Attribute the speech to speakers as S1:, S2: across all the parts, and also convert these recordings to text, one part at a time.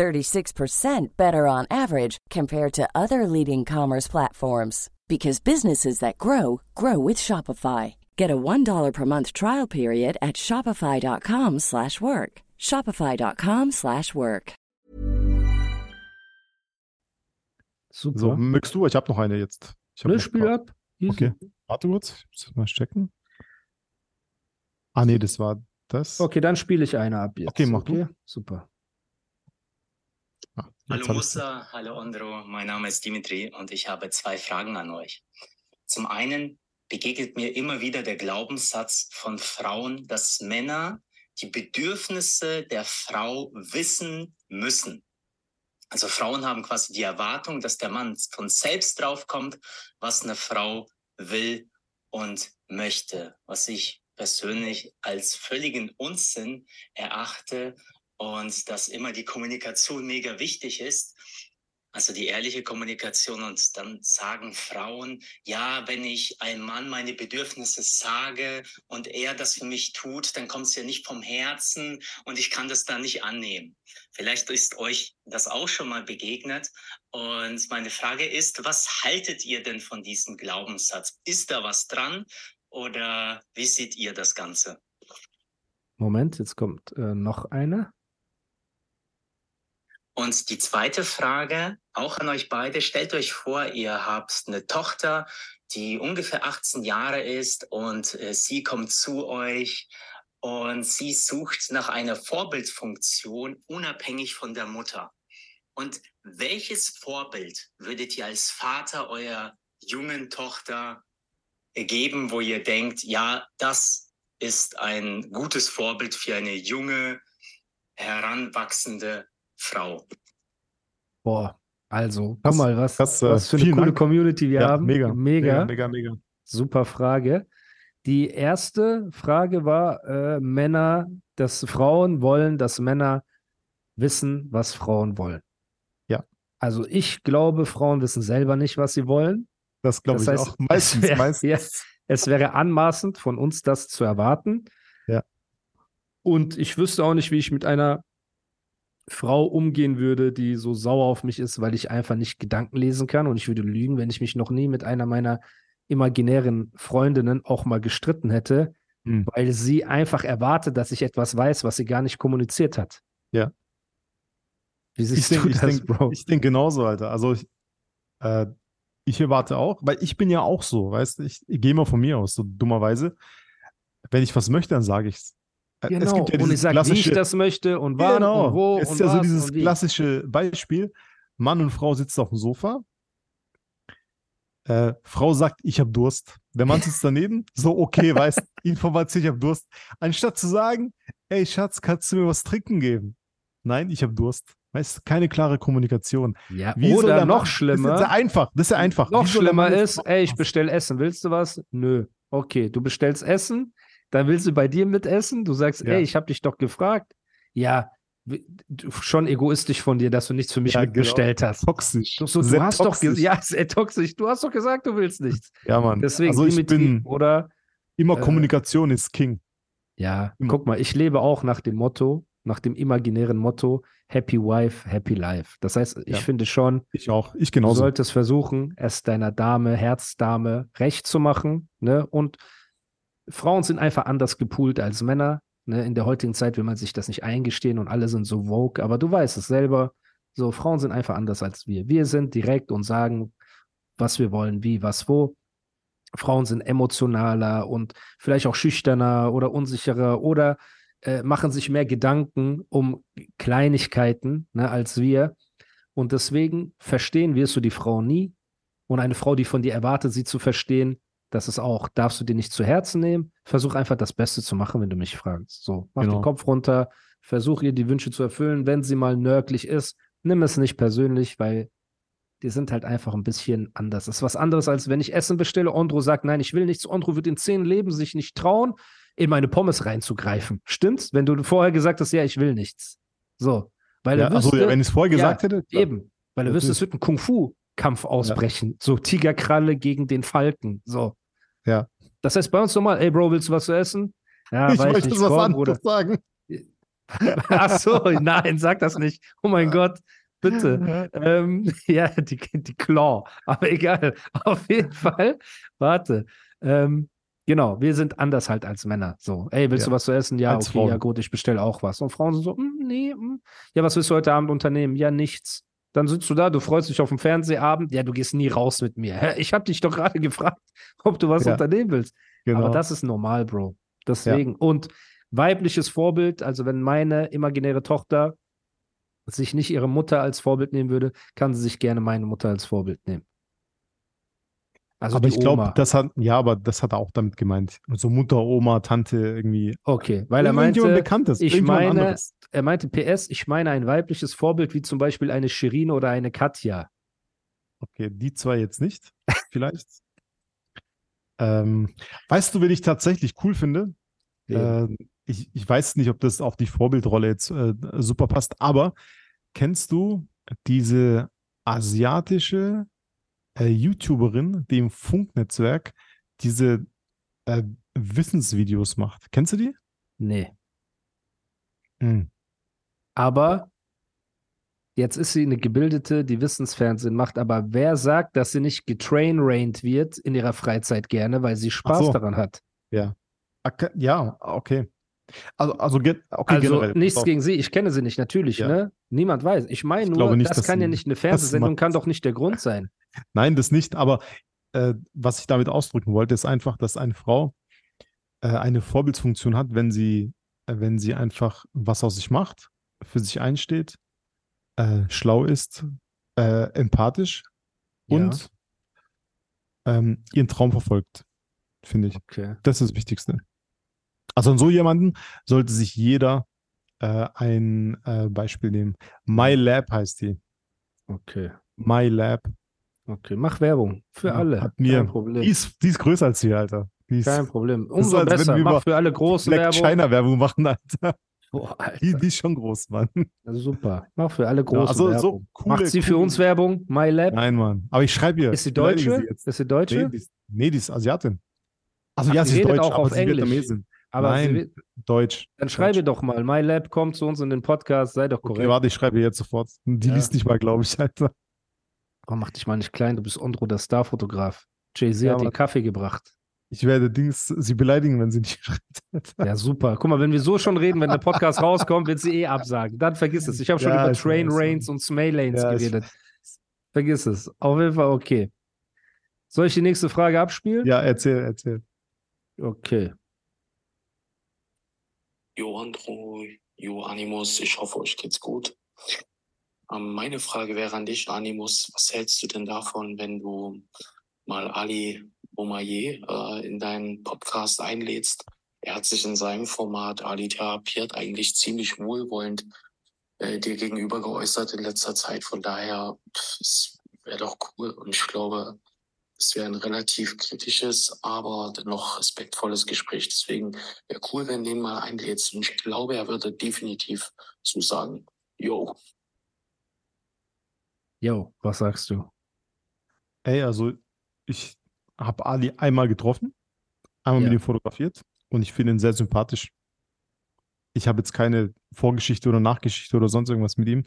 S1: 36% better on average compared to other leading commerce platforms because businesses that grow grow with Shopify. Get a $1 per month trial period at shopify.com/work. shopify.com/work.
S2: Super.
S3: So, möchtest du? Ich habe noch eine jetzt. Ich hab
S2: ne,
S3: noch
S2: Spiel
S3: paar-
S2: ab. Easy.
S3: Okay. Warte kurz, ich muss mal checken. Ah, nee, das war das.
S2: Okay, dann spiele ich eine ab jetzt.
S3: Okay, mach du.
S2: Super.
S3: Ah,
S4: Hallo Musa, hallo Andro, mein Name ist Dimitri und ich habe zwei Fragen an euch. Zum einen begegnet mir immer wieder der Glaubenssatz von Frauen, dass Männer die Bedürfnisse der Frau wissen müssen. Also Frauen haben quasi die Erwartung, dass der Mann von selbst draufkommt, was eine Frau will und möchte, was ich persönlich als völligen Unsinn erachte und dass immer die Kommunikation mega wichtig ist. Also die ehrliche Kommunikation und dann sagen Frauen, ja, wenn ich einem Mann meine Bedürfnisse sage und er das für mich tut, dann kommt es ja nicht vom Herzen und ich kann das dann nicht annehmen. Vielleicht ist euch das auch schon mal begegnet. Und meine Frage ist, was haltet ihr denn von diesem Glaubenssatz? Ist da was dran oder wie seht ihr das Ganze?
S2: Moment, jetzt kommt äh, noch eine.
S4: Und die zweite Frage, auch an euch beide, stellt euch vor, ihr habt eine Tochter, die ungefähr 18 Jahre ist und äh, sie kommt zu euch und sie sucht nach einer Vorbildfunktion unabhängig von der Mutter. Und welches Vorbild würdet ihr als Vater eurer jungen Tochter geben, wo ihr denkt, ja, das ist ein gutes Vorbild für eine junge, heranwachsende Frau.
S2: Boah, also, guck mal, was,
S3: krass, äh,
S2: was für eine coole
S3: Dank.
S2: Community wir
S3: ja,
S2: haben.
S3: mega,
S2: Mega,
S3: mega, mega.
S2: super Frage. Die erste Frage war, äh, Männer, dass Frauen wollen, dass Männer wissen, was Frauen wollen.
S3: Ja.
S2: Also ich glaube, Frauen wissen selber nicht, was sie wollen.
S3: Das glaube
S2: Das
S3: ich
S2: heißt,
S3: auch. Meistens,
S2: es wär-
S3: meistens.
S2: ja, es wäre anmaßend von uns, das zu erwarten.
S3: Ja.
S2: Und ich wüsste auch nicht, wie ich mit einer Frau umgehen würde, die so sauer auf mich ist, weil ich einfach nicht Gedanken lesen kann. Und ich würde lügen, wenn ich mich noch nie mit einer meiner imaginären Freundinnen auch mal gestritten hätte,
S3: Hm.
S2: weil sie einfach erwartet, dass ich etwas weiß, was sie gar nicht kommuniziert hat.
S3: Ja.
S2: Wie
S3: Ich
S2: siehst du
S3: denke
S2: das,
S3: denk,
S2: Bro?
S3: ich denk genauso, Alter. Also ich, äh, ich erwarte auch, weil ich bin ja auch so, weißt du, ich, ich gehe mal von mir aus, so dummerweise. Wenn ich was möchte, dann sage ich es.
S2: Genau.
S3: Es gibt ja
S2: und ich sage, wie ich das möchte und wann
S3: genau,
S2: und wo
S3: es
S2: und
S3: ist ja so dieses klassische Beispiel, Mann und Frau sitzen auf dem Sofa, äh, Frau sagt, ich habe Durst. Der Mann sitzt daneben, so okay, weißt, Information, ich habe Durst. Anstatt zu sagen, ey Schatz, kannst du mir was trinken geben? Nein, ich habe Durst. Weißt, keine klare Kommunikation.
S2: Ja,
S3: Wie
S2: oder
S3: der
S2: noch
S3: Mann-
S2: schlimmer,
S3: Das ist ja einfach. Das ist ja einfach.
S2: noch schlimmer ist, ey, ich bestelle Essen. Willst du was? Nö. Okay, du bestellst Essen, dann willst du bei dir mitessen. Du sagst,
S3: Ja.
S2: ey, ich habe dich doch gefragt. Ja, du- schon egoistisch von dir, dass du nichts für mich
S3: Ja, genau.
S2: mitbestellt hast.
S3: toxisch.
S2: Du, so, du hast doch
S3: toxisch.
S2: gesagt, ja, sehr toxisch. Du hast doch gesagt, du willst nichts.
S3: Ja, Mann.
S2: Deswegen,
S3: also ich bin
S2: oder
S3: immer
S2: äh,
S3: Kommunikation ist King.
S2: Ja,
S3: Immer.
S2: guck mal, ich lebe auch nach dem Motto, nach dem imaginären Motto, Happy Wife, Happy Life. Das heißt, ich
S3: Ja.
S2: finde schon,
S3: Ich auch. Ich
S2: du
S3: genauso.
S2: solltest versuchen, es deiner Dame, Herzdame recht zu machen. Ne? Und Frauen sind einfach anders gepoolt als Männer. Ne? In der heutigen Zeit will man sich das nicht eingestehen und alle sind so woke, aber du weißt es selber. So, Frauen sind einfach anders als wir. Wir sind direkt und sagen, was wir wollen, wie, was, wo. Frauen sind emotionaler und vielleicht auch schüchterner oder unsicherer oder äh, machen sich mehr Gedanken um Kleinigkeiten ne, als wir. Und deswegen verstehen wirst du die Frau nie. Und eine Frau, die von dir erwartet, sie zu verstehen, das ist auch, darfst du dir nicht zu Herzen nehmen. Versuch einfach das Beste zu machen, wenn du mich fragst. So, mach
S3: Genau.
S2: den Kopf runter, versuch ihr die Wünsche zu erfüllen. Wenn sie mal nörglich ist, nimm es nicht persönlich, weil die sind halt einfach ein bisschen anders. Das ist was anderes, als wenn ich Essen bestelle. Ondro sagt, nein, ich will nichts. Ondro wird in zehn Leben sich nicht trauen, in meine Pommes reinzugreifen. Stimmt's? Wenn du vorher gesagt hast, ja, ich will nichts. So. Weil
S3: Ja,
S2: er wüsste,
S3: ja, wenn ich es vorher gesagt
S2: ja,
S3: hätte.
S2: Eben. Weil er wüsste, es wird ein Kung-Fu-Kampf ausbrechen. So Tigerkralle gegen den Falken. So.
S3: Ja.
S2: Das heißt bei uns nochmal, ey Bro, willst du was zu essen? Ja,
S3: ich wollte
S2: nicht,
S3: was
S2: komm,
S3: anderes sagen.
S2: Ach so, nein, sag das nicht. Oh mein Gott, bitte. Ähm, ja, die, die Claw. Aber egal. Auf jeden Fall, warte. Ähm, genau, wir sind anders halt als Männer. So, ey, willst
S3: Ja.
S2: du was zu essen? Ja,
S3: Als
S2: okay,
S3: Frauen.
S2: ja gut, ich bestelle auch was. Und Frauen sind so, "Mm, nee, mm. ja, was willst du heute Abend unternehmen? Ja, nichts. Dann sitzt du da, du freust dich auf den Fernsehabend. Ja, du gehst nie raus mit mir. Ich habe dich doch gerade gefragt, ob du was
S3: Ja.
S2: unternehmen willst.
S3: Genau.
S2: Aber das ist normal, Bro. Deswegen. Und weibliches Vorbild, also wenn meine imaginäre Tochter sich nicht ihre Mutter als Vorbild nehmen würde, kann sie sich gerne meine Mutter als Vorbild nehmen. Also
S3: aber ich glaube, das hat, ja, aber das hat er auch damit gemeint. So Mutter, Oma, Tante irgendwie.
S2: Okay, weil er meinte,
S3: Bekanntes.
S2: ich meine-
S3: anderes.
S2: er meinte PS, ich meine ein weibliches Vorbild wie zum Beispiel eine Shirin oder eine Katja.
S3: Okay, die zwei jetzt nicht, vielleicht. ähm, weißt du, wen ich tatsächlich cool finde? Äh, ich, ich weiß nicht, ob das auf die Vorbildrolle jetzt äh, super passt, aber kennst du diese asiatische äh, YouTuberin, die im Funknetzwerk diese äh, Wissensvideos macht? Kennst du die?
S2: Nee.
S3: Hm.
S2: Aber jetzt ist sie eine Gebildete, die Wissensfernsehen macht. Aber wer sagt, dass sie nicht getrainrained wird in ihrer Freizeit gerne, weil sie Spaß
S3: so.
S2: daran hat?
S3: Okay, ja, okay. Also, also okay,
S2: Also
S3: generell.
S2: nichts
S3: auf.
S2: gegen sie, ich kenne sie nicht, natürlich,
S3: Ja.
S2: ne? Niemand weiß. Ich meine nur,
S3: nicht,
S2: das kann ja nicht eine Fernsehsendung, kann doch nicht der Grund sein.
S3: Nein, das nicht, aber äh, was ich damit ausdrücken wollte, ist einfach, dass eine Frau äh, eine Vorbildsfunktion hat, wenn sie, äh, wenn sie einfach was aus sich macht, für sich einsteht, äh, schlau ist, äh, empathisch und ähm, ihren Traum verfolgt, finde ich.
S2: Okay.
S3: Das ist das Wichtigste. Also an so jemanden sollte sich jeder äh, ein Beispiel nehmen. My Lab heißt die.
S2: Okay.
S3: My Lab.
S2: Okay. Mach Werbung. Für
S3: Ja,
S2: alle.
S3: hat mir-
S2: Kein Problem.
S3: Die ist, die ist größer als wir, Alter. Die ist
S2: Kein Problem.
S3: Das
S2: Umso
S3: wenn
S2: besser.
S3: wir
S2: Mach für alle große
S3: Black
S2: Werbung.
S3: China Werbung machen, Alter.
S2: Boah, Alter.
S3: Die, die ist schon groß, Mann.
S2: Super. Mach für alle große
S3: also so
S2: Werbung.
S3: coole-
S2: Macht sie für
S3: coole-
S2: uns Werbung? My Lab?
S3: Nein, Mann. Aber ich schreibe ihr.
S2: Ist sie Deutsche? Ist sie
S3: Nee,
S2: Deutsche?
S3: die ist, nee, die ist Asiatin. Also
S2: Ach,
S3: ja, sie ist Deutsch,
S2: auch
S3: aber
S2: auf
S3: sie
S2: Englisch.
S3: Vietnamesin.
S2: Aber
S3: Nein,
S2: sie, wird-
S3: Deutsch.
S2: dann schreibe
S3: Deutsch.
S2: doch mal. My Lab kommt zu uns in den Podcast. Sei doch korrekt.
S3: Okay, warte, ich schreibe ihr jetzt sofort. Die
S2: Ja.
S3: liest nicht mal, glaube ich, Alter.
S2: Oh, mach dich mal nicht klein, du bist Ondro, der Starfotograf. Jay-Z
S3: Ja,
S2: hat dir Kaffee gebracht.
S3: Ich werde Dings sie beleidigen, wenn sie nicht schreibt.
S2: Ja, super. Guck mal, wenn wir so schon reden, wenn der Podcast rauskommt, wird sie eh absagen. Dann vergiss es. Ich habe schon
S3: Ja,
S2: über Train. Rains und Smay Lanes
S3: Ja,
S2: geredet. Vergiss es. Auf jeden Fall okay. Soll ich die nächste Frage abspielen?
S3: Ja, erzähl, erzähl.
S2: Okay.
S5: Jo Andro, Jo Animus, ich hoffe, euch geht's gut. Ähm, meine Frage wäre an dich, Animus, was hältst du denn davon, wenn du mal Ali Boumaier äh, in deinen Podcast einlädst? Er hat sich in seinem Format Ali therapiert eigentlich ziemlich wohlwollend äh, dir gegenüber geäußert in letzter Zeit. Von daher, wäre doch cool und ich glaube, es wäre ein relativ kritisches, aber dennoch respektvolles Gespräch. Deswegen wäre cool, wenn du den mal einlädst. Und ich glaube, er würde definitiv zusagen. Jo.
S2: Yo, was sagst du?
S3: Ey, also ich habe Ali einmal getroffen, einmal
S2: Ja.
S3: mit ihm fotografiert und ich finde ihn sehr sympathisch. Ich habe jetzt keine Vorgeschichte oder Nachgeschichte oder sonst irgendwas mit ihm,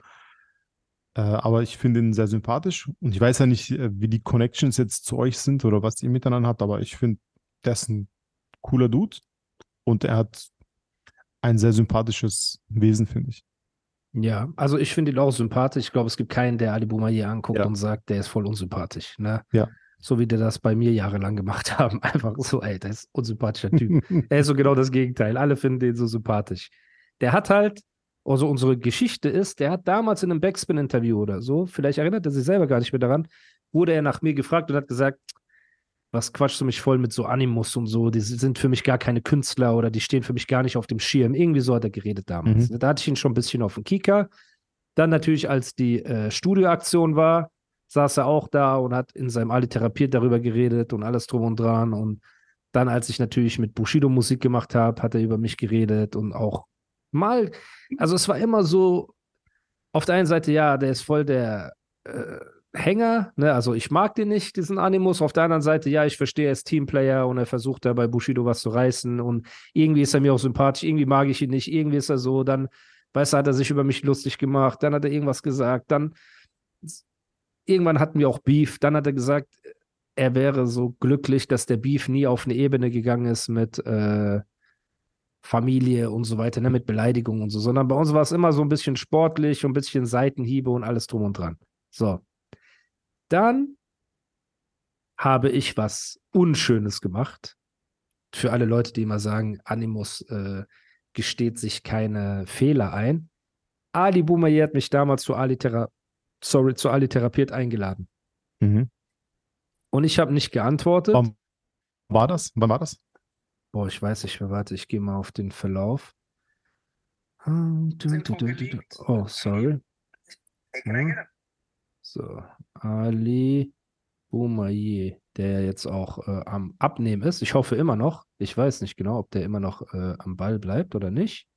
S3: äh, aber ich finde ihn sehr sympathisch und ich weiß ja nicht, äh, wie die Connections jetzt zu euch sind oder was ihr miteinander habt, aber ich finde, der ist ein cooler Dude und er hat ein sehr sympathisches Wesen, finde ich.
S2: Ja, also ich finde ihn auch sympathisch. Ich glaube, es gibt keinen, der Ali Boumaier anguckt
S3: Ja.
S2: und sagt, der ist voll unsympathisch. Ne?
S3: Ja.
S2: So wie der das bei mir jahrelang gemacht haben. Einfach so, ey, der ist unsympathischer Typ. Er ist so genau das Gegenteil. Alle finden den so sympathisch. Der hat halt, also unsere Geschichte ist, der hat damals in einem Backspin-Interview oder so, vielleicht erinnert er sich selber gar nicht mehr daran, wurde er nach mir gefragt und hat gesagt, was quatschst du mich voll mit so Animus und so, die sind für mich gar keine Künstler oder die stehen für mich gar nicht auf dem Schirm. Irgendwie so hat er geredet damals. Da hatte ich ihn schon ein bisschen auf dem Kika. Dann natürlich, als die äh, Studioaktion war, saß er auch da und hat in seinem Ali therapiert darüber geredet und alles drum und dran. Und dann, als ich natürlich mit Bushido Musik gemacht habe, hat er über mich geredet und auch mal, also es war immer so, auf der einen Seite, ja, der ist voll der äh, Hänger, ne? also ich mag den nicht, diesen Animus. Auf der anderen Seite, ja, ich verstehe, er ist Teamplayer und er versucht da bei Bushido was zu reißen und irgendwie ist er mir auch sympathisch, irgendwie mag ich ihn nicht, irgendwie ist er so, dann, weißt du, hat er sich über mich lustig gemacht, dann hat er irgendwas gesagt, dann irgendwann hatten wir auch Beef, dann hat er gesagt, er wäre so glücklich, dass der Beef nie auf eine Ebene gegangen ist mit äh, Familie und so weiter, ne, mit Beleidigungen und so, sondern bei uns war es immer so ein bisschen sportlich und ein bisschen Seitenhiebe und alles drum und dran. So. Dann habe ich was Unschönes gemacht. Für alle Leute, die immer sagen, Animus äh, gesteht sich keine Fehler ein. Ali Boumaier hat mich damals zu Ali, Thera sorry, zu Ali therapiert eingeladen.
S3: Mhm.
S2: Und ich habe nicht geantwortet.
S3: Wann war das? Wann war das?
S2: Boah, ich weiß nicht mehr. Warte, ich gehe mal auf den Verlauf. Oh, sorry. Ja. So, Ali Boumaier, der jetzt auch äh, am Abnehmen ist. Ich hoffe immer noch. Ich weiß nicht genau, ob der immer noch äh, am Ball bleibt oder nicht.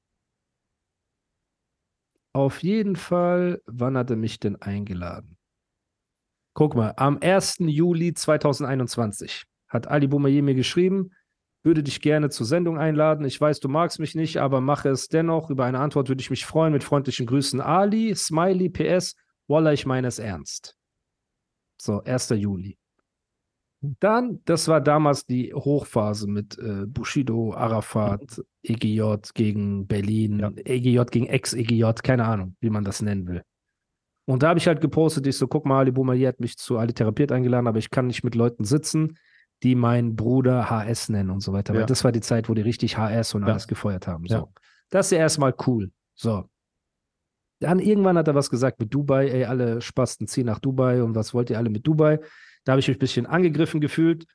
S2: Auf jeden Fall, wann hat er mich denn eingeladen? Guck mal, am 1. Juli 2021 hat Ali Boumaier mir geschrieben, würde dich gerne zur Sendung einladen. Ich weiß, du magst mich nicht, aber mache es dennoch. Über eine Antwort würde ich mich freuen. Mit freundlichen Grüßen Ali, Smiley, PS, Wallah, ich meine es ernst. So, 1. Juli. Dann, das war damals die Hochphase mit äh, Bushido, Arafat, EGJ gegen Berlin, ja. EGJ gegen Ex-EGJ, keine Ahnung, wie man das nennen will. Und da habe ich halt gepostet, ich so, guck mal, Ali Boumaier hat mich zu Ali Therapiert eingeladen, aber ich kann nicht mit Leuten sitzen, die meinen Bruder HS nennen und so weiter. Ja. Weil das war die Zeit, wo die richtig HS und ja. alles gefeuert haben. So. Das ist ja erstmal cool. So. Dann irgendwann hat er was gesagt mit Dubai, ey, alle Spasten ziehen nach Dubai und was wollt ihr alle mit Dubai? Da habe ich mich ein bisschen angegriffen gefühlt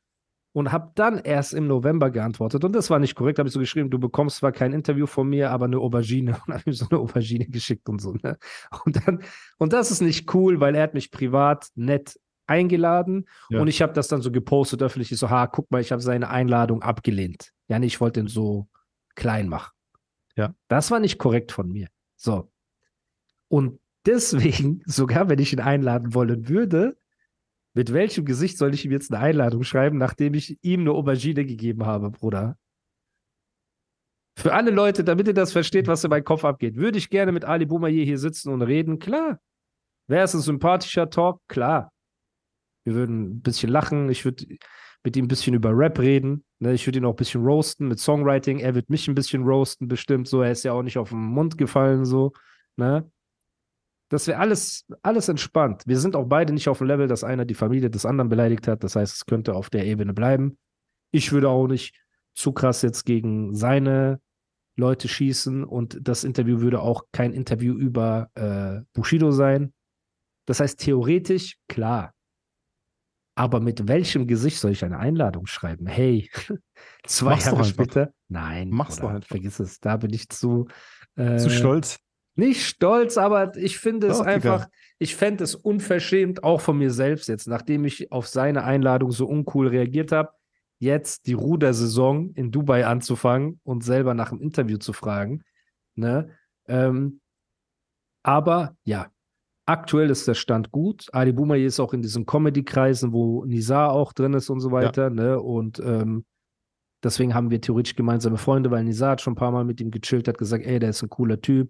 S2: und habe dann erst im November geantwortet. Und das war nicht korrekt, habe ich so geschrieben, du bekommst zwar kein Interview von mir, aber eine Aubergine. Und habe ihm so eine Aubergine geschickt und so. Ne? Und, dann, und das ist nicht cool, weil er hat mich privat nett eingeladen ja. und ich habe das dann so gepostet öffentlich. Ich so, ha, guck mal, ich habe seine Einladung abgelehnt. Ja, nee, ich wollte ihn so klein machen. Ja. Das war nicht korrekt von mir. So. Und deswegen, sogar wenn ich ihn einladen wollen würde, mit welchem Gesicht soll ich ihm jetzt eine Einladung schreiben, nachdem ich ihm eine Aubergine gegeben habe, Bruder? Für alle Leute, damit ihr das versteht, was in meinem Kopf abgeht, würde ich gerne mit Ali Boumaier hier sitzen und reden? Klar. Wäre es ein sympathischer Talk? Klar. Wir würden ein bisschen lachen. Ich würde mit ihm ein bisschen über Rap reden. Ne? Ich würde ihn auch ein bisschen roasten mit Songwriting. Er wird mich ein bisschen roasten, bestimmt so. Er ist ja auch nicht auf den Mund gefallen, so. Ne? Das wäre alles, alles entspannt. Wir sind auch beide nicht auf dem Level, dass einer die Familie des anderen beleidigt hat. Das heißt, es könnte auf der Ebene bleiben. Ich würde auch nicht zu krass jetzt gegen seine Leute schießen und das Interview würde auch kein Interview über äh, Bushido sein. Das heißt, theoretisch, klar, aber mit welchem Gesicht soll ich eine Einladung schreiben? Hey, zwei Mach's Jahre später? Nein,
S3: mach's doch
S2: einfach. Vergiss es, da bin ich zu. Äh,
S3: zu stolz.
S2: Nicht stolz, aber ich finde es einfach, Digga. ich fände es unverschämt, auch von mir selbst jetzt, nachdem ich auf seine Einladung so uncool reagiert habe, jetzt die Rudersaison in Dubai anzufangen und selber nach einem Interview zu fragen. Ne? Ähm, aber ja, Aktuell ist der Stand gut. Ali Boumaier ist auch in diesen Comedy-Kreisen, wo Nizar auch drin ist und so weiter. Ja. Ne? Und ähm, deswegen haben wir theoretisch gemeinsame Freunde, weil Nizar hat schon ein paar Mal mit ihm gechillt, hat gesagt, ey, der ist ein cooler Typ.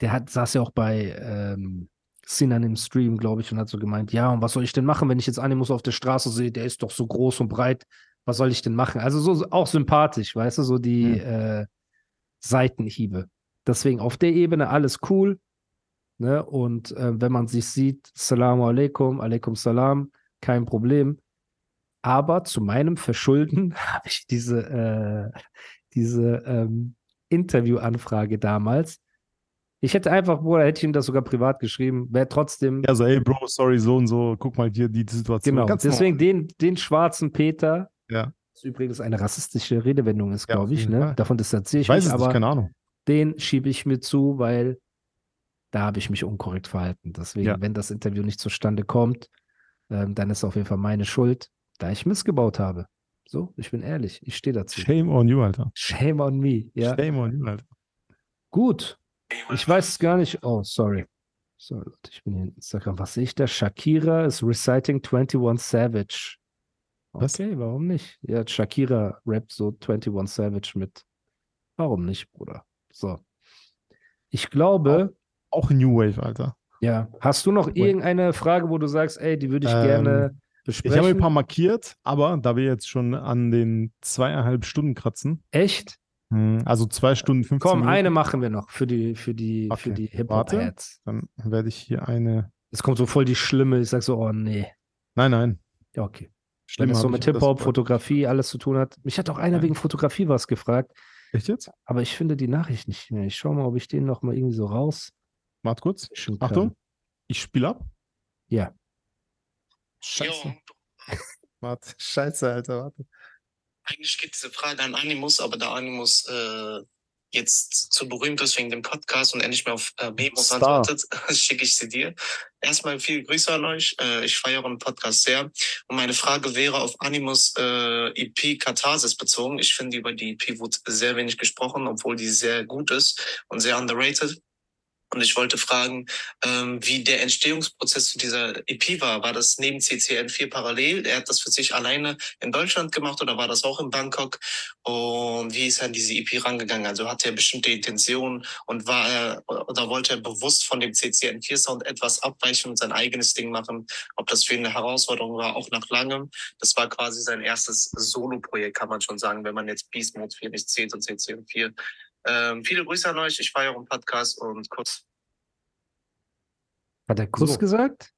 S2: der hat, saß ja auch bei ähm, Sinan im Stream, glaube ich, und hat so gemeint, ja, und was soll ich denn machen, wenn ich jetzt Animus auf der Straße sehe, der ist doch so groß und breit, was soll ich denn machen? Also so auch sympathisch, weißt du, so die
S3: Mhm.
S2: äh, Seitenhiebe. Deswegen auf der Ebene alles cool. Ne? Und äh, wenn man sich sieht, Salamu alaikum, alaikum salam, kein Problem. Aber zu meinem Verschulden habe ich diese, äh, diese ähm, Interviewanfrage damals. Ich hätte einfach, Bruder, hätte ich ihm das sogar privat geschrieben, wäre trotzdem,
S3: Ja, so, ey, Bro, sorry, so und so, guck mal hier die Situation.
S2: genau,
S3: Ganz
S2: deswegen
S3: normal.
S2: den, den schwarzen Peter,
S3: Ja.
S2: was übrigens eine rassistische Redewendung ist, glaube ich, ne?
S3: Fall.
S2: Davon distanziere ich,
S3: Ich weiß
S2: mich,
S3: es
S2: aber
S3: nicht, keine Ahnung.
S2: den schiebe ich mir zu, weil da habe ich mich unkorrekt verhalten. Deswegen,
S3: Ja.
S2: wenn das Interview nicht zustande kommt, ähm, dann ist auf jeden Fall meine Schuld, da ich missgebaut habe. So, ich bin ehrlich, ich stehe dazu.
S3: Shame on you, Alter.
S2: Shame on me. Ja,
S3: Shame on you, Alter.
S2: gut. Ich weiß es gar nicht. Oh, sorry. Sorry, Leute, ich bin hier in Instagram. Was sehe ich da? Shakira is reciting 21 Savage.
S3: Was?
S2: Okay, warum nicht? Ja, Shakira rappt so 21 Savage mit. Warum nicht, Bruder? So. Ich glaube,
S3: Auch New Wave, Alter.
S2: ja. Hast du noch irgendeine Frage, wo du sagst, ey, die würde ich
S3: Ähm,
S2: gerne
S3: Ich
S2: besprechen?
S3: habe ein paar markiert, aber da wir jetzt schon an den zweieinhalb Stunden kratzen,
S2: Echt?
S3: Hm, also zwei Stunden 15
S2: Komm,
S3: Minuten,
S2: eine machen wir noch für die, für die, für
S3: Okay,
S2: die
S3: warte.
S2: Hip-Hop-Ads.
S3: dann werde ich hier eine.
S2: Es kommt so voll die schlimme, ich sag so, oh nee.
S3: Nein, nein.
S2: Ja, okay. Wenn
S3: Schlimm
S2: es so
S3: hab
S2: mit
S3: das-
S2: Hip-Hop, Fotografie, alles zu tun hat. Mich hat auch einer
S3: Nein.
S2: wegen Fotografie was gefragt,
S3: Echt jetzt?
S2: aber ich finde die Nachricht nicht mehr. Ich schau mal, ob ich den noch mal irgendwie so raus.
S3: Warte kurz. Achtung. Ich spiele ab.
S2: Ja.
S3: Scheiße. Warte. Scheiße, Alter. Warte.
S5: Eigentlich geht diese Frage an Animus, aber da Animus äh, jetzt zu berühmt ist wegen dem Podcast und endlich mehr auf äh, Memos antwortet, schicke ich sie dir. Erstmal viele Grüße an euch. Äh, ich feiere den Podcast sehr. Und meine Frage wäre auf Animus äh, EP Katharsis bezogen. Ich finde, über die EP wurde sehr wenig gesprochen, obwohl die sehr gut ist und sehr underrated. Und ich wollte fragen, ähm, wie der Entstehungsprozess zu dieser EP war. War das neben CCN4 parallel? Er hat das für sich alleine in Deutschland gemacht oder war das auch in Bangkok? Und wie ist er an diese EP rangegangen? Also hatte er bestimmte Intentionen und war er oder wollte er bewusst von dem CCN4-Sound etwas abweichen und sein eigenes Ding machen? Ob das für ihn eine Herausforderung war, auch nach langem. Das war quasi sein erstes Solo-Projekt, kann man schon sagen, wenn man jetzt Beast Mode 4 nicht zählt und CCN4. Ähm, viele Grüße an euch. Ich feiere euren Podcast und Kuss.
S2: Hat er Kuss
S3: So.
S2: gesagt?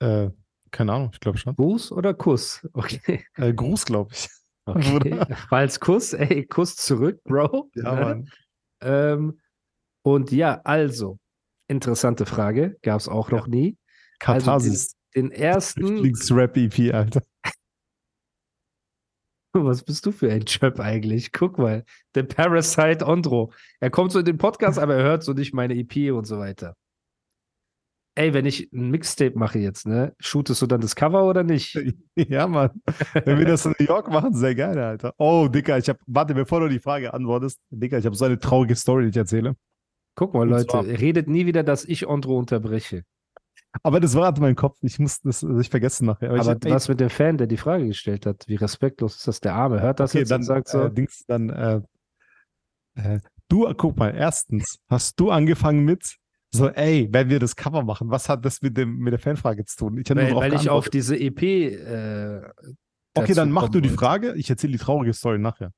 S3: Äh, keine Ahnung, ich glaube schon.
S2: Gruß oder Kuss? Okay.
S3: Äh, Gruß, glaube ich.
S2: okay. Falls Kuss, ey, Kuss zurück, Bro.
S3: Ja,
S2: Ne?
S3: Mann.
S2: Ähm, und ja, also, interessante Frage, gab es auch noch nie.
S3: Katharsis.
S2: Den ersten,
S3: Lieblings-Rap-EP, Alter.
S2: Was bist du für ein Chöp eigentlich? Guck mal, der Parasite Ondro. Er kommt so in den Podcast, aber er hört so nicht meine EP und so weiter. Ey, wenn ich ein Mixtape mache jetzt, ne, shootest du dann das Cover oder nicht?
S3: Ja, Mann. Wenn wir das in New York machen, sehr geil, Alter. Oh, Dicker, ich habe, warte, bevor du die Frage antwortest, Dicker, ich habe so eine traurige Story, die ich erzähle.
S2: Guck mal, Leute, redet nie wieder, dass ich Ondro unterbreche.
S3: Aber das war halt mein Kopf. Ich muss das also ich vergessen nachher.
S2: Aber
S3: ich, ey,
S2: was mit dem Fan, der die Frage gestellt hat? Wie respektlos ist das? Der Arme hört das
S3: okay,
S2: jetzt
S3: dann
S2: und sagt so,
S3: äh, Dings, dann äh, äh, du, guck mal, erstens hast du angefangen mit so, ey, wenn wir das Cover machen, was hat das mit dem mit der Fanfrage zu tun? Ich
S2: weil, weil ich auf diese EP. Äh,
S3: Okay, dann mach du die. Frage. Ich erzähle die traurige Story nachher.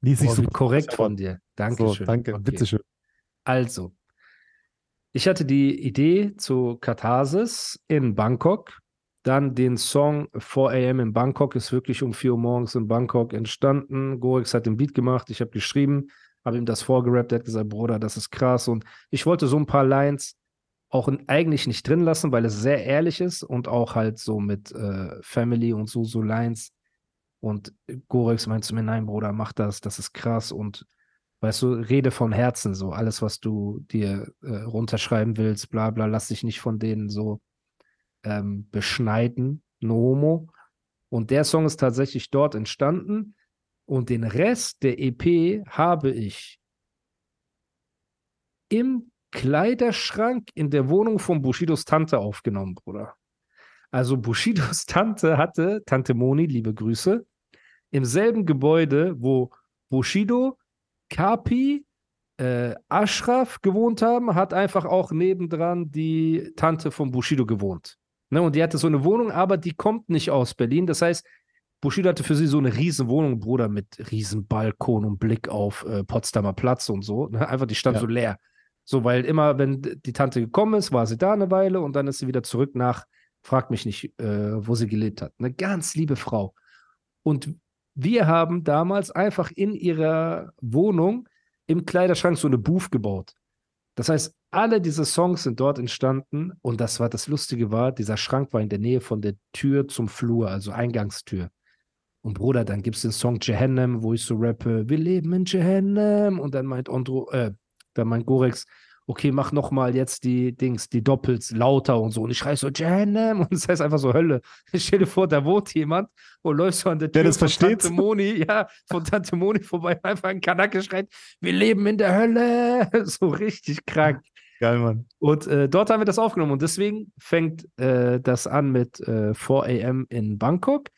S3: Die ist nicht so
S2: korrekt
S3: aber-
S2: von dir. Dankeschön.
S3: So, danke,
S2: Okay.
S3: bitteschön.
S2: Also, ich hatte die Idee zu Katharsis in Bangkok. Dann den Song 4 AM in Bangkok ist wirklich um 4 Uhr morgens in Bangkok entstanden. Gorix hat den Beat gemacht, ich habe geschrieben, habe ihm das vorgerappt. Er hat gesagt, Bruder, das ist krass. Und ich wollte so ein paar Lines auch in, eigentlich nicht drin lassen, weil es sehr ehrlich ist und auch halt so mit äh, Family und so, so Lines. Und Gorex meinte zu mir, nein, Bruder, mach das, das ist krass. Und Weißt du, rede von Herzen, so alles, was du dir äh, runterschreiben willst, bla bla, lass dich nicht von denen so ähm, beschneiden, no homo. Und der Song ist tatsächlich dort entstanden. Und den Rest der EP habe ich im Kleiderschrank in der Wohnung von Bushidos Tante aufgenommen, Bruder. Also Bushidos Tante hatte, Tante Moni, liebe Grüße, im selben Gebäude, wo Bushido, Kapi, äh, Ashraf gewohnt haben, hat einfach auch nebendran die Tante von Bushido gewohnt. Ne, und die hatte so eine Wohnung, aber die kommt nicht aus Berlin. Das heißt, Bushido hatte für sie so eine riesen Wohnung, Bruder, mit riesen Balkon und Blick auf äh, Potsdamer Platz und so. Ne? Einfach, die stand
S3: Ja.
S2: so leer. So, weil immer, wenn die Tante gekommen ist, war sie da eine Weile und dann ist sie wieder zurück nach, frag mich nicht, äh, wo sie gelebt hat. Eine ganz liebe Frau. Und wir haben damals einfach in ihrer Wohnung im Kleiderschrank so eine Booth gebaut. Das heißt, alle diese Songs sind dort entstanden und das war das Lustige war, dieser Schrank war in der Nähe von der Tür zum Flur, also Eingangstür. Und Bruder, dann gibt es den Song Jehennem, wo ich so rappe, wir leben in Jehennem. Und dann meint Ondro, äh, dann meint Gorex, okay, mach noch mal jetzt die Dings, die Doppels lauter und so. Und ich schreie so Jehennem und das heißt einfach so Hölle. Stell dir vor, da wohnt jemand und läufst so an der Tür
S3: Der das
S2: von
S3: versteht?
S2: Tante Moni, ja, von Tante Moni vorbei, einfach ein Kanake schreit, wir leben in der Hölle. So richtig krank.
S3: Geil, Mann.
S2: Und äh, dort haben wir das aufgenommen. Und deswegen fängt äh, das an mit äh, 4 a.m. in Bangkok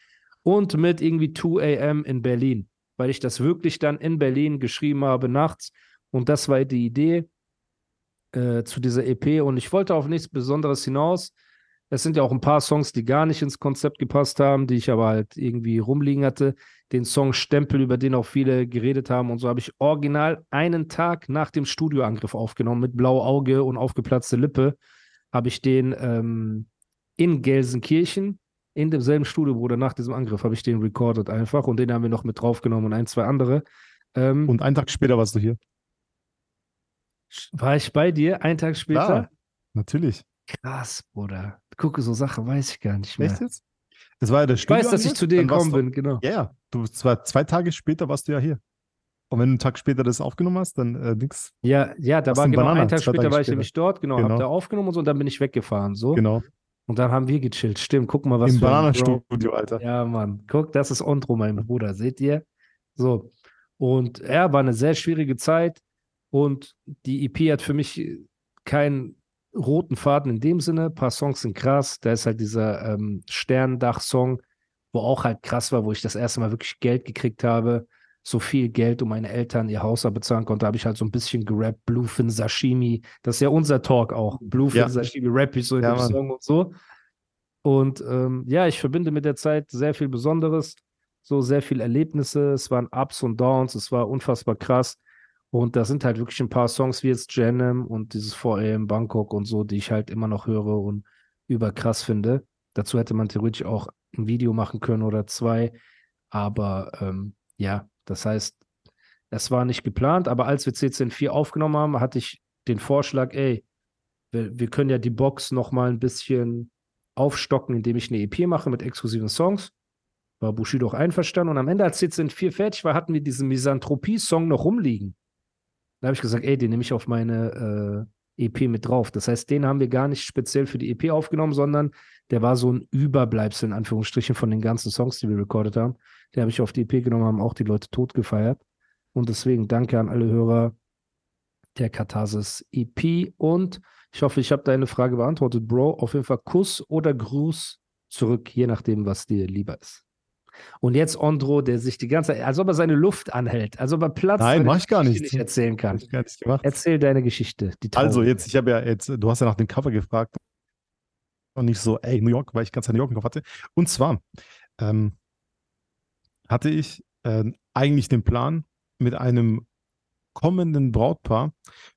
S2: und mit irgendwie 2 a.m. in Berlin, weil ich das wirklich dann in Berlin geschrieben habe nachts. Und das war die Idee äh, zu dieser EP. Und ich wollte auf nichts Besonderes hinaus. Es sind ja auch ein paar Songs, die gar nicht ins Konzept gepasst haben, die ich aber halt irgendwie rumliegen hatte. Den Song Stempel, über den auch viele geredet haben. Und so habe ich original einen Tag nach dem Studioangriff aufgenommen mit blau Auge und aufgeplatzte Lippe. Habe ich den ähm, in Gelsenkirchen, in demselben Studio, Bruder, nach diesem Angriff, habe ich den recorded einfach. Und den haben wir noch mit draufgenommen und ein, zwei andere. Ähm,
S3: Und einen Tag später warst du hier.
S2: War ich bei dir, einen Tag später?
S3: Klar. Natürlich.
S2: Krass, Bruder. Gucke, so Sachen weiß ich gar nicht mehr.
S3: Echt jetzt? Es war ja der
S2: Ich weiß, dass ich zu dir gekommen
S3: du-
S2: bin, genau.
S3: Ja, ja. Du zwar zwei Tage später warst du ja hier. Und wenn du einen Tag später das aufgenommen hast, dann äh, nix.
S2: Ja, ja, da war genau
S3: Banana?
S2: ein Tag
S3: Zwei
S2: später
S3: Tage
S2: war ich
S3: später.
S2: nämlich dort, genau,
S3: Genau.
S2: hab da aufgenommen und so, und dann bin ich weggefahren, so.
S3: Genau.
S2: Und dann haben wir gechillt. Stimmt, guck mal, was
S3: Im Bananenstudio, Alter.
S2: Ja, Mann. Guck, das ist Ondro, mein Bruder. Seht ihr? So. Und er war eine sehr schwierige Zeit. Und die EP hat für mich keinen roten Faden in dem Sinne. Ein paar Songs sind krass. Da ist halt dieser ähm, Sternendach-Song, wo auch halt krass war, wo ich das erste Mal wirklich Geld gekriegt habe. So viel Geld, um meine Eltern ihr Haus bezahlen konnte, habe ich halt so ein bisschen gerappt. Bluefin Sashimi. Das ist ja unser Talk auch. Bluefin
S3: Ja.
S2: Sashimi rap ich so in
S3: Ja,
S2: dem
S3: Mann.
S2: Song und so. Und ähm, ja, ich verbinde mit der Zeit sehr viel Besonderes, so sehr viel Erlebnisse. Es waren Ups und Downs, es war unfassbar krass. Und da sind halt wirklich ein paar Songs wie jetzt Janem und dieses 4 AM Bangkok und so, die ich halt immer noch höre und überkrass finde. Dazu hätte man theoretisch auch ein Video machen können oder zwei. Aber ähm, ja, das heißt, es war nicht geplant, aber als wir CCN4 aufgenommen haben, hatte ich den Vorschlag, ey, wir, wir können ja die Box noch mal ein bisschen aufstocken, indem ich eine EP mache mit exklusiven Songs. War Bushido auch einverstanden. Und am Ende, als CCN4 fertig war, hatten wir diesen Misanthropie-Song noch rumliegen. Da habe ich gesagt, ey, den nehme ich auf meine äh, EP mit drauf. Das heißt, den haben wir gar nicht speziell für die EP aufgenommen, sondern der war so ein Überbleibsel in Anführungsstrichen von den ganzen Songs, die wir recorded haben. Den habe ich auf die EP genommen, haben auch die Leute tot gefeiert. Und deswegen danke an alle Hörer der Katharsis EP. Und ich hoffe, ich habe deine Frage beantwortet, Bro. Auf jeden Fall Kuss oder Gruß zurück, je nachdem, was dir lieber ist. Und jetzt Ondro, der sich die ganze Zeit, als ob er seine Luft anhält, als ob er Platz
S3: Nein, mach ich gar
S2: Geschichte
S3: nicht.
S2: erzählen kann.
S3: Ich gar nicht gemacht.
S2: Erzähl deine Geschichte.
S3: Also jetzt, ich habe ja jetzt, du hast ja nach dem Cover gefragt und nicht so, ey, New York, weil ich ganz New York im Kopf hatte. Und zwar ähm, hatte ich äh, eigentlich den Plan, mit einem kommenden Brautpaar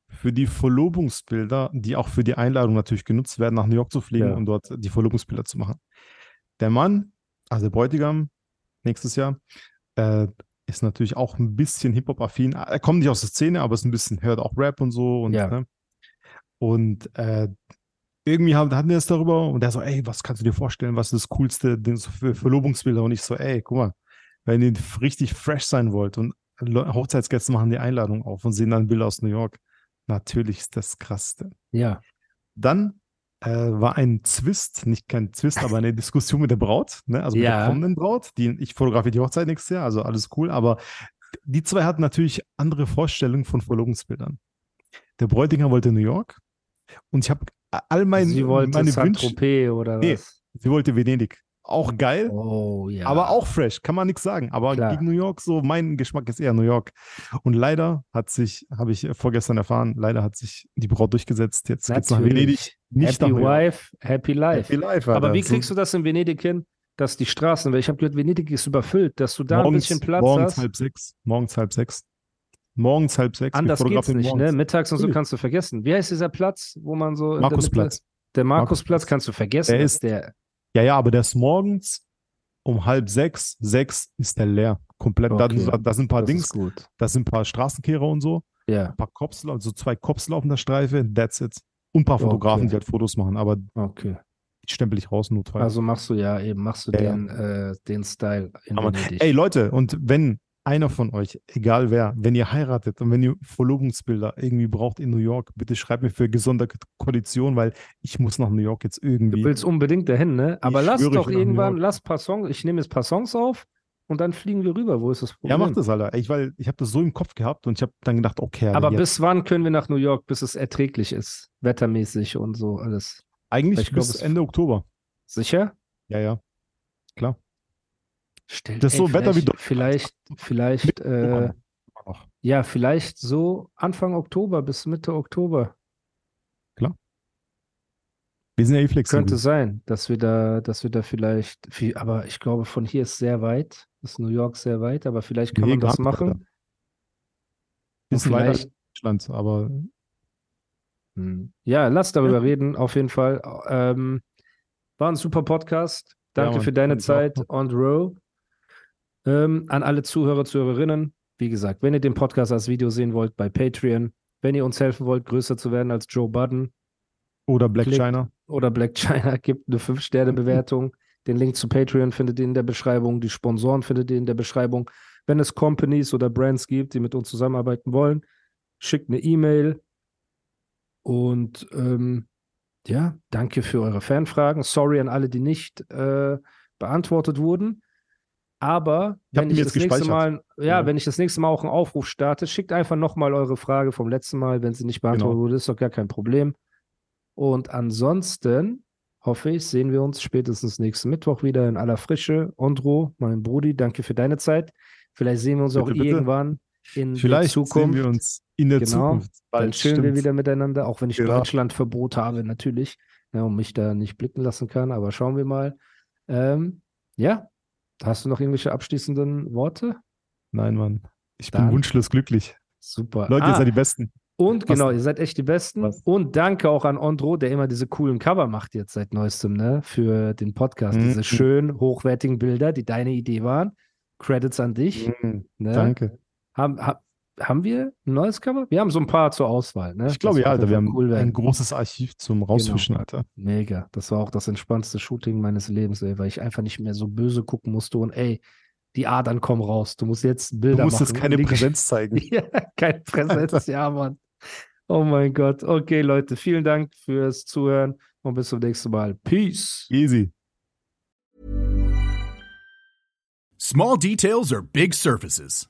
S3: für die Verlobungsbilder, die auch für die Einladung natürlich genutzt werden, nach New York zu fliegen
S2: Ja.
S3: und dort die Verlobungsbilder zu machen. Der Mann, also der Bräutigam, nächstes Jahr, äh, ist natürlich auch ein bisschen Hip-Hop-affin. Er kommt nicht aus der Szene, aber ist ein bisschen, hört auch Rap und so. Und,
S2: Ja.
S3: ne? und äh, irgendwie haben, hatten wir es darüber und der so, ey, was kannst du dir vorstellen, was ist das Coolste für Verlobungsbilder? Und ich so, ey, guck mal, wenn ihr richtig fresh sein wollt und Hochzeitsgäste machen die Einladung auf und sehen dann Bilder aus New York. Natürlich ist das krasseste.
S2: Ja.
S3: Dann äh, war ein Zwist, nicht kein Zwist, aber eine Diskussion mit der Braut, ne? also mit
S2: Ja.
S3: der kommenden Braut. Die, ich fotografiere die Hochzeit nächstes Jahr, also alles cool. Aber die zwei hatten natürlich andere Vorstellungen von Verlobungsbildern. Der Bräutigam wollte New York und ich habe all mein,
S2: Sie wollte
S3: meine Wünsche.
S2: Oder
S3: Nee.
S2: was?
S3: Sie wollte Venedig. Auch geil,
S2: Oh, ja.
S3: aber auch fresh, kann man nichts sagen. Aber
S2: Klar.
S3: gegen New York, so mein Geschmack ist eher New York. Und leider hat sich, habe ich vorgestern erfahren, leider hat sich die Braut durchgesetzt. Jetzt geht's nach
S2: Natürlich.
S3: Venedig, nicht
S2: Happy
S3: nach.
S2: Wife, Happy Life.
S3: Happy Life,
S2: Aber wie kriegst du das in Venedig hin, dass die Straßen, weil ich habe gehört, Venedig ist überfüllt, dass du da ein
S3: morgens,
S2: bisschen Platz
S3: morgens
S2: hast.
S3: halb sechs. Morgens halb sechs. Morgens halb sechs.
S2: Anders geht's nicht, ne?
S3: morgens.
S2: Mittags und so kannst du vergessen. Wie heißt dieser Platz, wo man so
S3: Markusplatz.
S2: Der Markusplatz kannst du vergessen.
S3: Der ist-
S2: der
S3: Ja, ja, aber der ist morgens um halb sechs, sechs ist der leer. Komplett.
S2: Okay.
S3: Da, da sind ein paar
S2: das
S3: Dings,
S2: gut.
S3: da sind ein paar Straßenkehrer und so,
S2: Ja,
S3: ein paar Cops, also zwei Cops laufen der Streife, that's it. Und ein paar Fotografen,
S2: Okay.
S3: die halt Fotos machen, aber
S2: okay.
S3: die stempel ich raus, notfalls.
S2: Also machst du ja eben, machst du
S3: Ja, ja.
S2: den, Äh, den Style in
S3: Aber, ey Leute, und wenn einer von euch, egal wer, wenn ihr heiratet und wenn ihr Verlobungsbilder irgendwie braucht in New York, bitte schreibt mir für gesonderte Konditionen, weil ich muss nach New York jetzt
S2: Du
S3: irgendwie.
S2: willst unbedingt dahin, ne? Aber
S3: Ich
S2: lass
S3: schwöre,
S2: doch irgendwann, lass paar Songs, ich nehme jetzt paar Songs auf und dann fliegen wir rüber. Wo ist das Problem?
S3: ja, mach das, Alter. Ich, weil ich habe das so im Kopf gehabt und ich habe dann gedacht, okay,
S2: Aber
S3: jetzt,
S2: bis wann können wir nach New York, bis es erträglich ist, wettermäßig und so alles?
S3: eigentlich
S2: ich glaub,
S3: bis
S2: es-
S3: Ende Oktober.
S2: Sicher?
S3: Ja, ja. Klar.
S2: Stellt,
S3: Das ist so Wetter wie
S2: vielleicht,
S3: Deutschland.
S2: vielleicht, vielleicht, äh, ja, vielleicht so Anfang Oktober bis Mitte Oktober.
S3: Wir sind ja eh flexibel.
S2: Könnte sein, dass wir da, dass wir da vielleicht, viel, aber ich glaube, von hier ist sehr weit, ist New York sehr weit, aber vielleicht kann
S3: Nee,
S2: man das machen. Und
S3: Ist leider
S2: vielleicht,
S3: Deutschland, aber
S2: Hm. Ja, lass darüber reden, auf jeden Fall. Ähm, war ein super Podcast. Danke
S3: Mann,
S2: für deine. Zeit on the row. Ähm, an alle Zuhörer, Zuhörerinnen, wie gesagt, wenn ihr den Podcast als Video sehen wollt, bei Patreon, wenn ihr uns helfen wollt, größer zu werden als Joe Budden
S3: oder Black
S2: Klick.
S3: China.
S2: oder Black China, gibt eine 5-Sterne-Bewertung. Den Link zu Patreon findet ihr in der Beschreibung. Die Sponsoren findet ihr in der Beschreibung. Wenn es Companies oder Brands gibt, die mit uns zusammenarbeiten wollen, schickt eine E-Mail. Und ähm, ja, danke für eure Fanfragen. Sorry an alle, die nicht äh, beantwortet wurden. Aber
S3: Ich
S2: wenn ich das nächste Mal, ja,
S3: Ja.
S2: wenn ich das nächste Mal auch einen Aufruf starte, schickt einfach nochmal eure Frage vom letzten Mal, wenn sie nicht beantwortet
S3: Genau.
S2: wurde, ist doch gar kein Problem. Und ansonsten hoffe ich, sehen wir uns spätestens nächsten Mittwoch wieder in aller Frische. Ondro, mein Brudi, danke für deine Zeit. Vielleicht sehen wir uns auch
S3: Bitte, bitte.
S2: irgendwann in
S3: Vielleicht
S2: der Zukunft.
S3: sehen wir uns in der
S2: Genau.
S3: Zukunft.
S2: Dann
S3: Bald,
S2: chillen wir wieder miteinander, auch wenn ich
S3: Genau.
S2: Deutschlandverbot habe, natürlich, ja, und mich da nicht blicken lassen kann. Aber schauen wir mal. Ähm, ja, hast du noch irgendwelche abschließenden Worte?
S3: Nein, Mann. Ich
S2: Dann-
S3: bin wunschlos glücklich.
S2: Super.
S3: Leute,
S2: Ah,
S3: ihr seid die Besten.
S2: Und
S3: Was-
S2: genau, ihr seid echt die Besten.
S3: Was?
S2: Und danke auch an Ondro, der immer diese coolen Cover macht jetzt seit neuestem, ne? Für den Podcast.
S3: Mhm.
S2: Diese schön hochwertigen Bilder, die deine Idee waren. Credits an dich.
S3: Mhm.
S2: Ne?
S3: Danke.
S2: Haben, ha, haben wir ein neues Cover? Wir haben so ein paar zur Auswahl, ne?
S3: Ich glaube, ja, Alter. Wir haben
S2: cool werden.
S3: ein großes Archiv zum Rausfischen, Alter.
S2: Mega. Das war auch das entspannendste Shooting meines Lebens, ey, weil ich einfach nicht mehr so böse gucken musste und ey, die Adern kommen raus. Du musst jetzt
S3: Du
S2: Bilder
S3: musst
S2: machen.
S3: jetzt keine
S2: Die-
S3: Präsenz zeigen.
S2: Ja, keine Präsenz, ja, Mann. Oh mein Gott. Okay, Leute, vielen Dank fürs Zuhören und bis zum nächsten Mal. Peace.
S3: Easy.
S6: Small details are big surfaces.